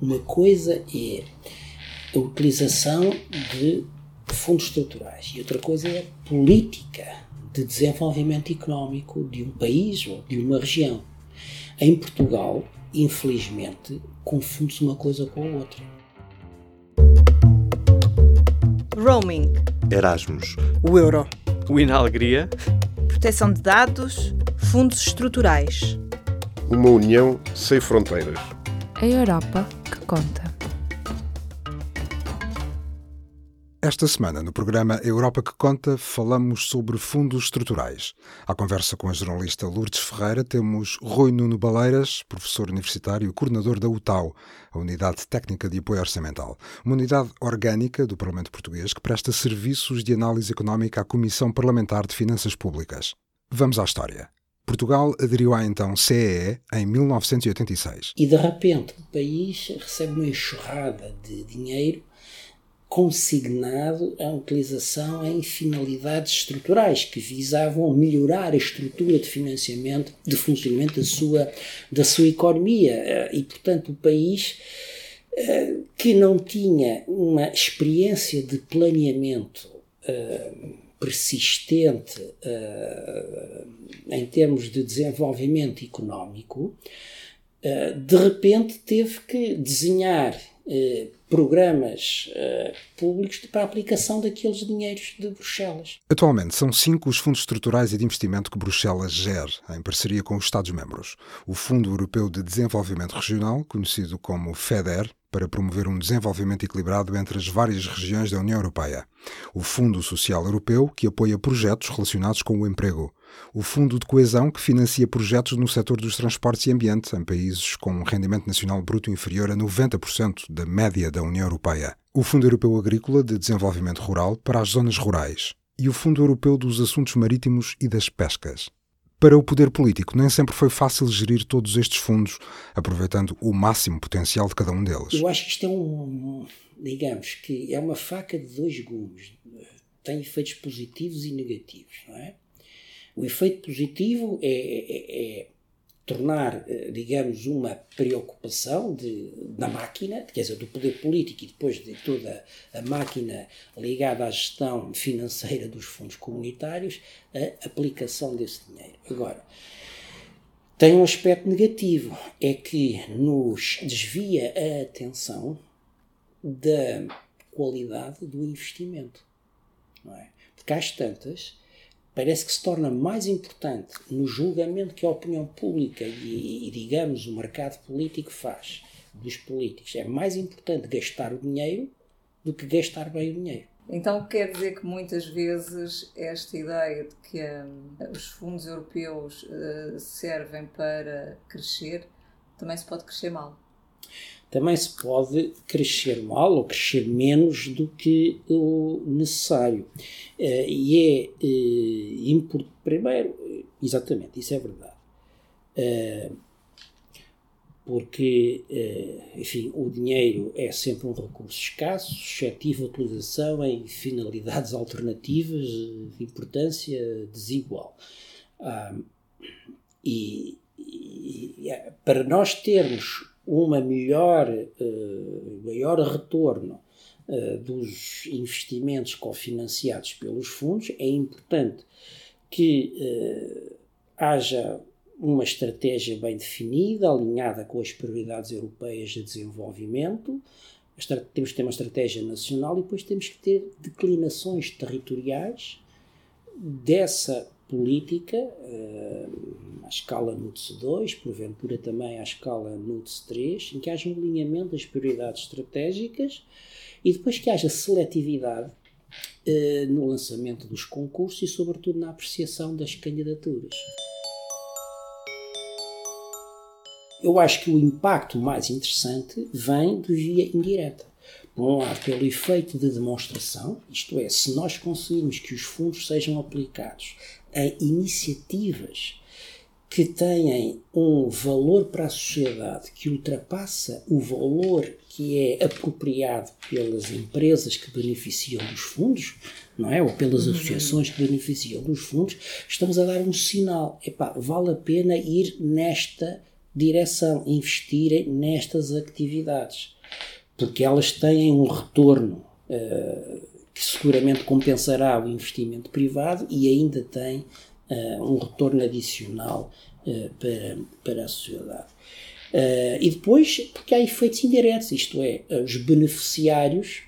Uma coisa é a utilização de fundos estruturais e outra coisa é a política de desenvolvimento económico de um país ou de uma região. Em Portugal, infelizmente, confunde-se uma coisa com a outra. Roaming. Erasmus. O euro. O Inalegria. Proteção de dados. Fundos estruturais. Uma união sem fronteiras. A Europa que conta. Esta semana, no programa Europa que Conta, falamos sobre fundos estruturais. À conversa com a jornalista Lourdes Ferreira, temos Rui Nuno Baleiras, professor universitário e coordenador da UTAU, a Unidade Técnica de Apoio Orçamental, uma unidade orgânica do Parlamento Português que presta serviços de análise económica à Comissão Parlamentar de Finanças Públicas. Vamos à história. Portugal aderiu à então CEE em 1986. E de repente o país recebe uma enxurrada de dinheiro consignado à utilização em finalidades estruturais que visavam melhorar a estrutura de financiamento, de funcionamento da sua, da sua economia. E, portanto, o país eh, que não tinha uma experiência de planeamento eh, persistente eh, em termos de desenvolvimento económico, de repente teve que desenhar programas uh, públicos para aplicação daqueles dinheiros de Bruxelas. Atualmente são cinco os fundos estruturais e de investimento que Bruxelas gera, em parceria com os Estados-membros. O Fundo Europeu de Desenvolvimento Regional, conhecido como FEDER, para promover um desenvolvimento equilibrado entre as várias regiões da União Europeia. O Fundo Social Europeu, que apoia projetos relacionados com o emprego. O Fundo de Coesão, que financia projetos no setor dos transportes e ambiente, em países com um rendimento nacional bruto inferior a 90% da média da União Europeia. O Fundo Europeu Agrícola de Desenvolvimento Rural para as zonas rurais. E o Fundo Europeu dos Assuntos Marítimos e das Pescas. Para o poder político, nem sempre foi fácil gerir todos estes fundos, aproveitando o máximo potencial de cada um deles. Eu acho que isto é um, digamos que é uma faca de dois gumes. Tem efeitos positivos e negativos, não é? O efeito positivo é, é, é tornar, eh, digamos, uma preocupação de, da máquina, quer dizer, do poder político e depois de toda a máquina ligada à gestão financeira dos fundos comunitários, a aplicação desse dinheiro. Agora, tem um aspecto negativo, é que nos desvia a atenção da qualidade do investimento. Não é? Porque às tantas, parece que se torna mais importante no julgamento que a opinião pública e, e, digamos, o mercado político faz dos políticos. É mais importante gastar o dinheiro do que gastar bem o dinheiro. Então quer dizer que muitas vezes esta ideia de que um, os fundos europeus uh, servem para crescer também se pode crescer mal também se pode crescer mal ou crescer menos do que o necessário. Uh, e é uh, primeiro, exatamente, isso é verdade. Uh, porque, enfim, o dinheiro é sempre um recurso escasso, suscetível a utilização em finalidades alternativas de importância desigual. Ah, e, e para nós termos uma melhor, uh, maior retorno uh, dos investimentos cofinanciados pelos fundos, é importante que uh, haja uma estratégia bem definida, alinhada com as prioridades europeias de desenvolvimento. Temos que ter uma estratégia nacional e depois temos que ter declinações territoriais dessa política, uh, à escala NUTS 2, porventura também à escala NUTS 3, em que haja um alinhamento das prioridades estratégicas e depois que haja seletividade uh, no lançamento dos concursos e, sobretudo, na apreciação das candidaturas. Eu acho que o impacto mais interessante vem do via indireta. Por um lado, pelo efeito de demonstração, isto é, se nós conseguirmos que os fundos sejam aplicados a iniciativas que têm um valor para a sociedade que ultrapassa o valor que é apropriado pelas empresas que beneficiam dos fundos, não é? Ou pelas uhum. associações que beneficiam dos fundos, estamos a dar um sinal. Epá, vale a pena ir nesta direção, investirem nestas atividades, porque elas têm um retorno uh, que seguramente compensará o investimento privado e ainda tem uh, um retorno adicional uh, para, para a sociedade. e depois, porque há efeitos indiretos, isto é, os beneficiários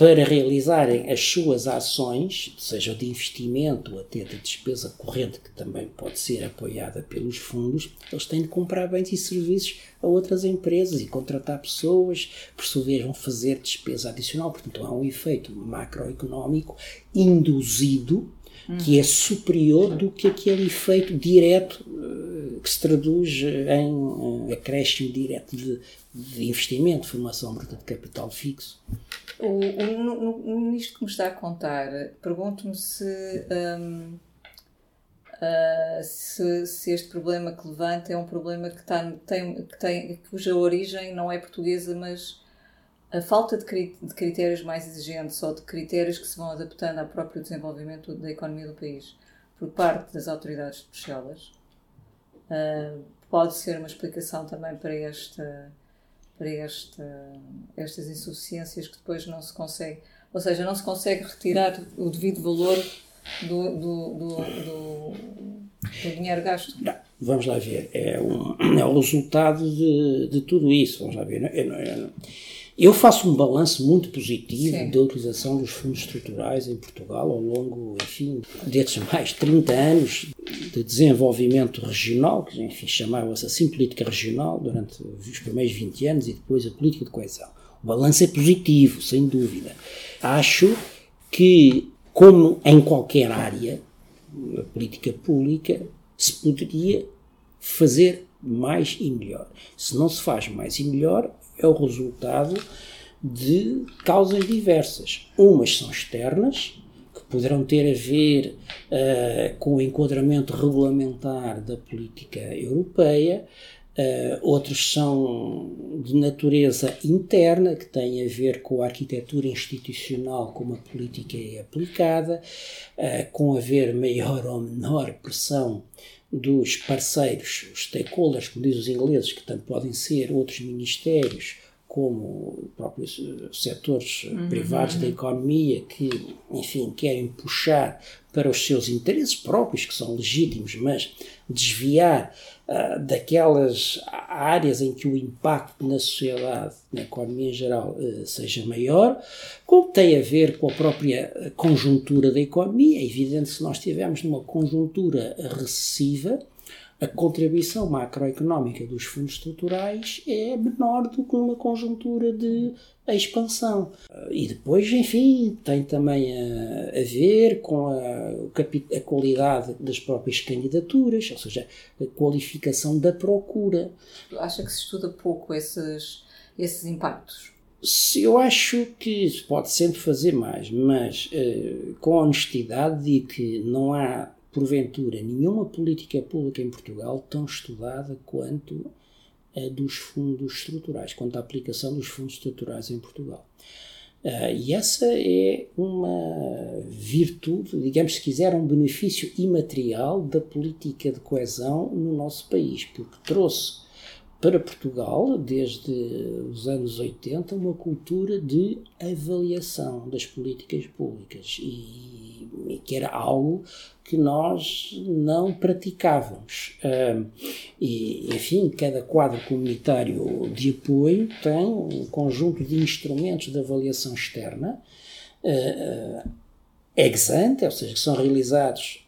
para realizarem as suas ações, seja de investimento ou até de despesa corrente, que também pode ser apoiada pelos fundos, eles têm de comprar bens e serviços a outras empresas e contratar pessoas, por sua vez vão fazer despesa adicional. Portanto, há um efeito macroeconómico induzido que é superior do que aquele efeito direto eh, que se traduz em acréscimo direto de, de investimento, formação bruta de capital fixo. O, o, nisto que me está a contar, pergunto-me se, um, uh, se, se, este problema que levanta é um problema que, tem, que tem, cuja origem não é portuguesa, mas a falta de, de critérios mais exigentes ou de critérios que se vão adaptando ao próprio desenvolvimento da economia do país por parte das autoridades de Bruxelas uh, pode ser uma explicação também para esta para esta, estas insuficiências que depois não se consegue, ou seja, não se consegue retirar o devido valor do, do, do, do, do dinheiro gasto. Não, vamos lá ver, é, um, é o resultado de, de tudo isso, vamos lá ver. Eu, eu faço um balanço muito positivo Sim. da utilização dos fundos estruturais em Portugal ao longo, enfim, desses mais 30 anos de desenvolvimento regional, que enfim chamava-se assim política regional durante os primeiros 20 anos e depois a política de coesão. O balanço é positivo, sem dúvida. Acho que, como em qualquer área, a política pública se poderia fazer mais e melhor. Se não se faz mais e melhor, é o resultado de causas diversas. Umas são externas, que poderão ter a ver uh, com o enquadramento regulamentar da política europeia, uh, são de natureza interna, que têm a ver com a arquitetura institucional como a política é aplicada, uh, com haver maior ou menor pressão dos parceiros, os stakeholders, como dizem os ingleses, que tanto podem ser outros ministérios como próprios setores uhum, privados uhum. da economia que, enfim, querem puxar para os seus interesses próprios, que são legítimos, mas desviar uh, daquelas áreas em que o impacto na sociedade, na economia em geral, uh, seja maior, como tem a ver com a própria conjuntura da economia. É evidente se nós estivermos numa conjuntura recessiva, a contribuição macroeconómica dos fundos estruturais é menor do que numa conjuntura de expansão. E depois, enfim, tem também a, a ver com a, a, qualidade das próprias candidaturas, ou seja, a qualificação da procura. Acha que se estuda pouco esses, esses impactos? Eu acho que se pode sempre fazer mais, mas uh, com honestidade digo que não há porventura, nenhuma política pública em Portugal tão estudada quanto a dos fundos estruturais, quanto à aplicação dos fundos estruturais em Portugal. Uh, e essa é uma virtude, digamos, se quiser, um benefício imaterial da política de coesão no nosso país, porque trouxe para Portugal, desde os anos 80, uma cultura de avaliação das políticas públicas e, e que era algo que nós não praticávamos. E, enfim, cada quadro comunitário de apoio tem um conjunto de instrumentos de avaliação externa, uh, ex ante, ou seja, que são realizados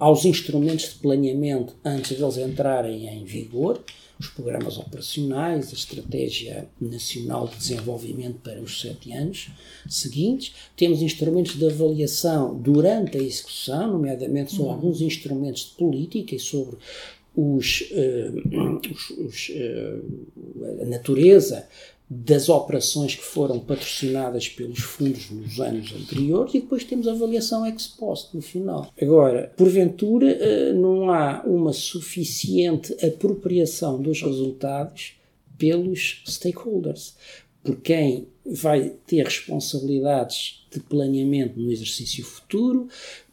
aos instrumentos de planeamento antes deles entrarem em vigor, os programas operacionais, a Estratégia Nacional de Desenvolvimento para os sete anos seguintes. Temos instrumentos de avaliação durante a execução, nomeadamente sobre uhum. alguns instrumentos de política e sobre os, uh, os, os uh, a natureza das operações que foram patrocinadas pelos fundos nos anos anteriores e depois temos a avaliação ex post no final. Agora, porventura, eh, não há uma suficiente apropriação dos resultados pelos stakeholders, por quem vai ter responsabilidades de planeamento no exercício futuro,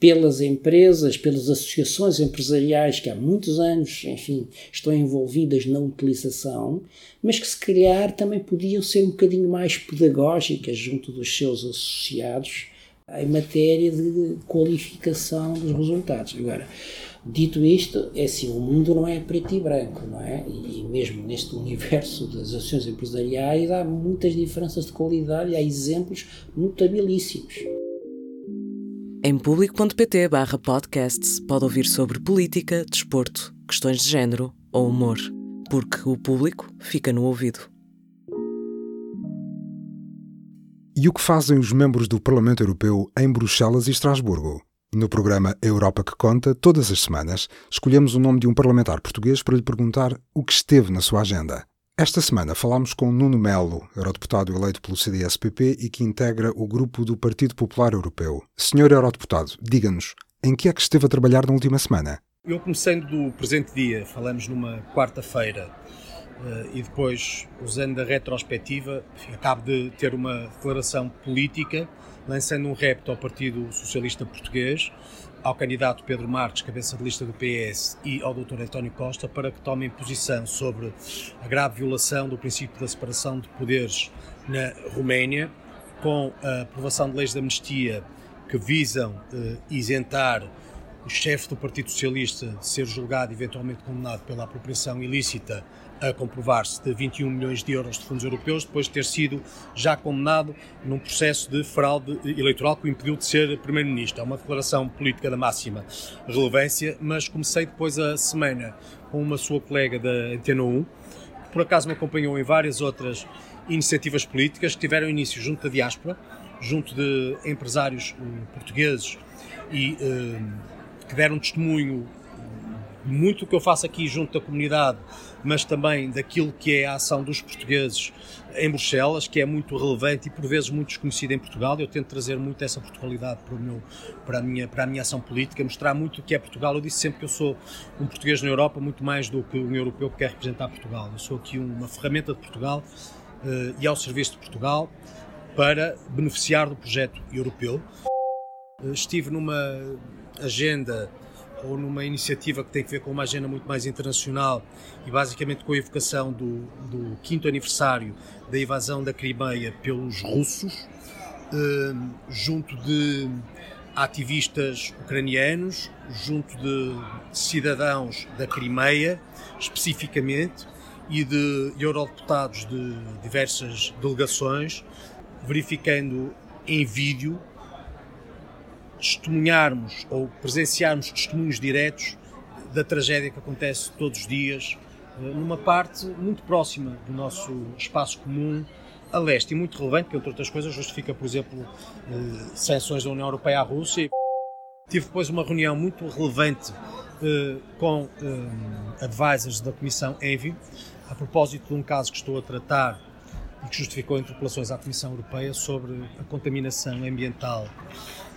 pelas empresas, pelas associações empresariais que há muitos anos, enfim, estão envolvidas na utilização, mas que se calhar também podiam ser um bocadinho mais pedagógicas junto dos seus associados em matéria de qualificação dos resultados. Agora, dito isto, é assim, o mundo não é preto e branco, não é? E mesmo neste universo das ações empresariais há muitas diferenças de qualidade e há exemplos notabilíssimos. Em público.pt barra podcasts pode ouvir sobre política, desporto, questões de género ou humor, porque o público fica no ouvido. E o que fazem os membros do Parlamento Europeu em Bruxelas e Estrasburgo? No programa Europa que Conta, todas as semanas, escolhemos o nome de um parlamentar português para lhe perguntar o que esteve na sua agenda. Esta semana falámos com Nuno Melo, eurodeputado eleito pelo CDS-PP e que integra o grupo do Partido Popular Europeu. Senhor eurodeputado, diga-nos, em que é que esteve a trabalhar na última semana? Eu comecei do presente dia, falamos numa quarta-feira, eh, e depois, usando a retrospectiva, acabo de ter uma declaração política, lançando um repto ao Partido Socialista Português, ao candidato Pedro Marques, cabeça de lista do PS, e ao Dr. António Costa para que tomem posição sobre a grave violação do princípio da separação de poderes na Roménia, com a aprovação de leis de amnistia que visam eh, isentar o chefe do Partido Socialista de ser julgado eventualmente condenado pela apropriação ilícita a comprovar-se de 21 milhões de euros de fundos europeus, depois de ter sido já condenado num processo de fraude eleitoral que o impediu de ser Primeiro-Ministro. É uma declaração política da máxima relevância, mas comecei depois a semana com uma sua colega da Antena 1, que por acaso me acompanhou em várias outras iniciativas políticas que tiveram início junto da diáspora, junto de empresários eh, portugueses e eh, que deram testemunho muito do que eu faço aqui junto da comunidade, mas também daquilo que é a ação dos portugueses em Bruxelas, que é muito relevante e por vezes muito desconhecida em Portugal. Eu tento trazer muito essa Portugalidade para, o meu, para, a minha, para a minha ação política, mostrar muito o que é Portugal. Eu disse sempre que eu sou um português na Europa, muito mais do que um europeu que quer representar Portugal. Eu sou aqui uma ferramenta de Portugal uh, e ao serviço de Portugal para beneficiar do projeto europeu. Uh, estive numa agenda ou numa iniciativa que tem a ver com uma agenda muito mais internacional e basicamente com a evocação do, do quinto aniversário da invasão da Crimeia pelos russos, eh, junto de ativistas ucranianos, junto de cidadãos da Crimeia, especificamente, e de eurodeputados de diversas delegações, verificando em vídeo testemunharmos ou presenciarmos testemunhos diretos da tragédia que acontece todos os dias, eh, numa parte muito próxima do nosso espaço comum a leste e muito relevante, que entre outras coisas justifica, por exemplo, eh, sanções da União Europeia à Rússia. Tive depois uma reunião muito relevante eh, com advisors da Comissão ENVI, a propósito de um caso que estou a tratar e que justificou interpelações à Comissão Europeia sobre a contaminação ambiental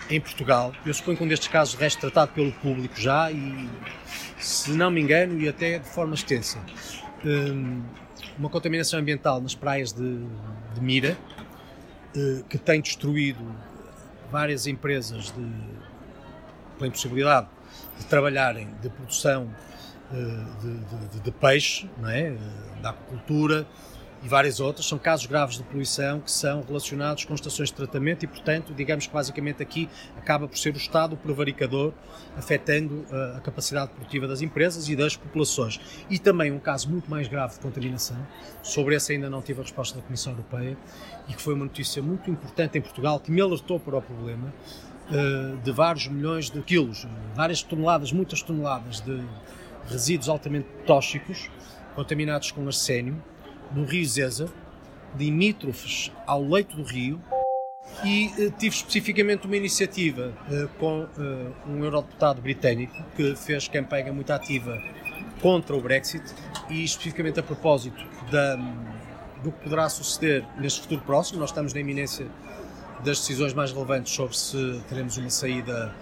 em Portugal. Eu suponho que um destes casos reste tratado pelo público já e, se não me engano, e até de forma extensa. Um, uma contaminação ambiental nas praias de, de Mira, uh, que tem destruído várias empresas de, pela impossibilidade de trabalharem de produção uh, de, de, de, peixe, não é? da aquacultura, e várias outras, são casos graves de poluição que são relacionados com estações de tratamento e, portanto, digamos que basicamente aqui acaba por ser o Estado o prevaricador, afetando uh, a capacidade produtiva das empresas e das populações. E também um caso muito mais grave de contaminação, sobre esse ainda não tive a resposta da Comissão Europeia, e que foi uma notícia muito importante em Portugal, que me alertou para o problema, uh, de vários milhões de quilos, várias toneladas, muitas toneladas de resíduos altamente tóxicos, contaminados com arsénio, no Rio Zeza, limítrofes ao leito do rio, e uh, tive especificamente uma iniciativa uh, com uh, um eurodeputado britânico que fez campanha muito ativa contra o Brexit e especificamente a propósito da, do que poderá suceder neste futuro próximo. Nós estamos na iminência das decisões mais relevantes sobre se teremos uma saída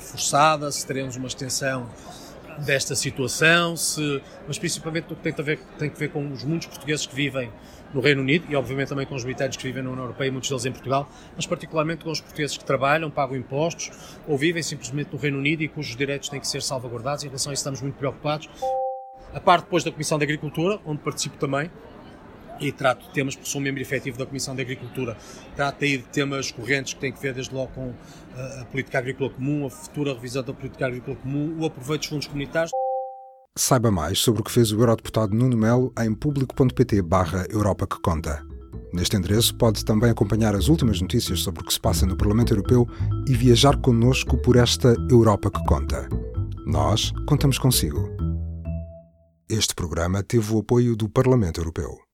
forçada, se teremos uma extensão desta situação, se, mas principalmente no que tem a, ver, tem a ver com os muitos portugueses que vivem no Reino Unido e obviamente também com os britânicos que vivem na União Europeia muitos deles em Portugal, mas particularmente com os portugueses que trabalham, pagam impostos ou vivem simplesmente no Reino Unido e cujos direitos têm que ser salvaguardados. Em relação a isso estamos muito preocupados. A parte depois da Comissão de Agricultura, onde participo também, e trato de temas, porque sou membro efetivo da Comissão de Agricultura, trato aí de temas correntes que têm que ver desde logo com a política agrícola comum, a futura revisão da política agrícola comum, o aproveito dos fundos comunitários. Saiba mais sobre o que fez o Eurodeputado Nuno Melo em público.pt barra Europa que Conta. Neste endereço pode também acompanhar as últimas notícias sobre o que se passa no Parlamento Europeu e viajar connosco por esta Europa que Conta. Nós contamos consigo. Este programa teve o apoio do Parlamento Europeu.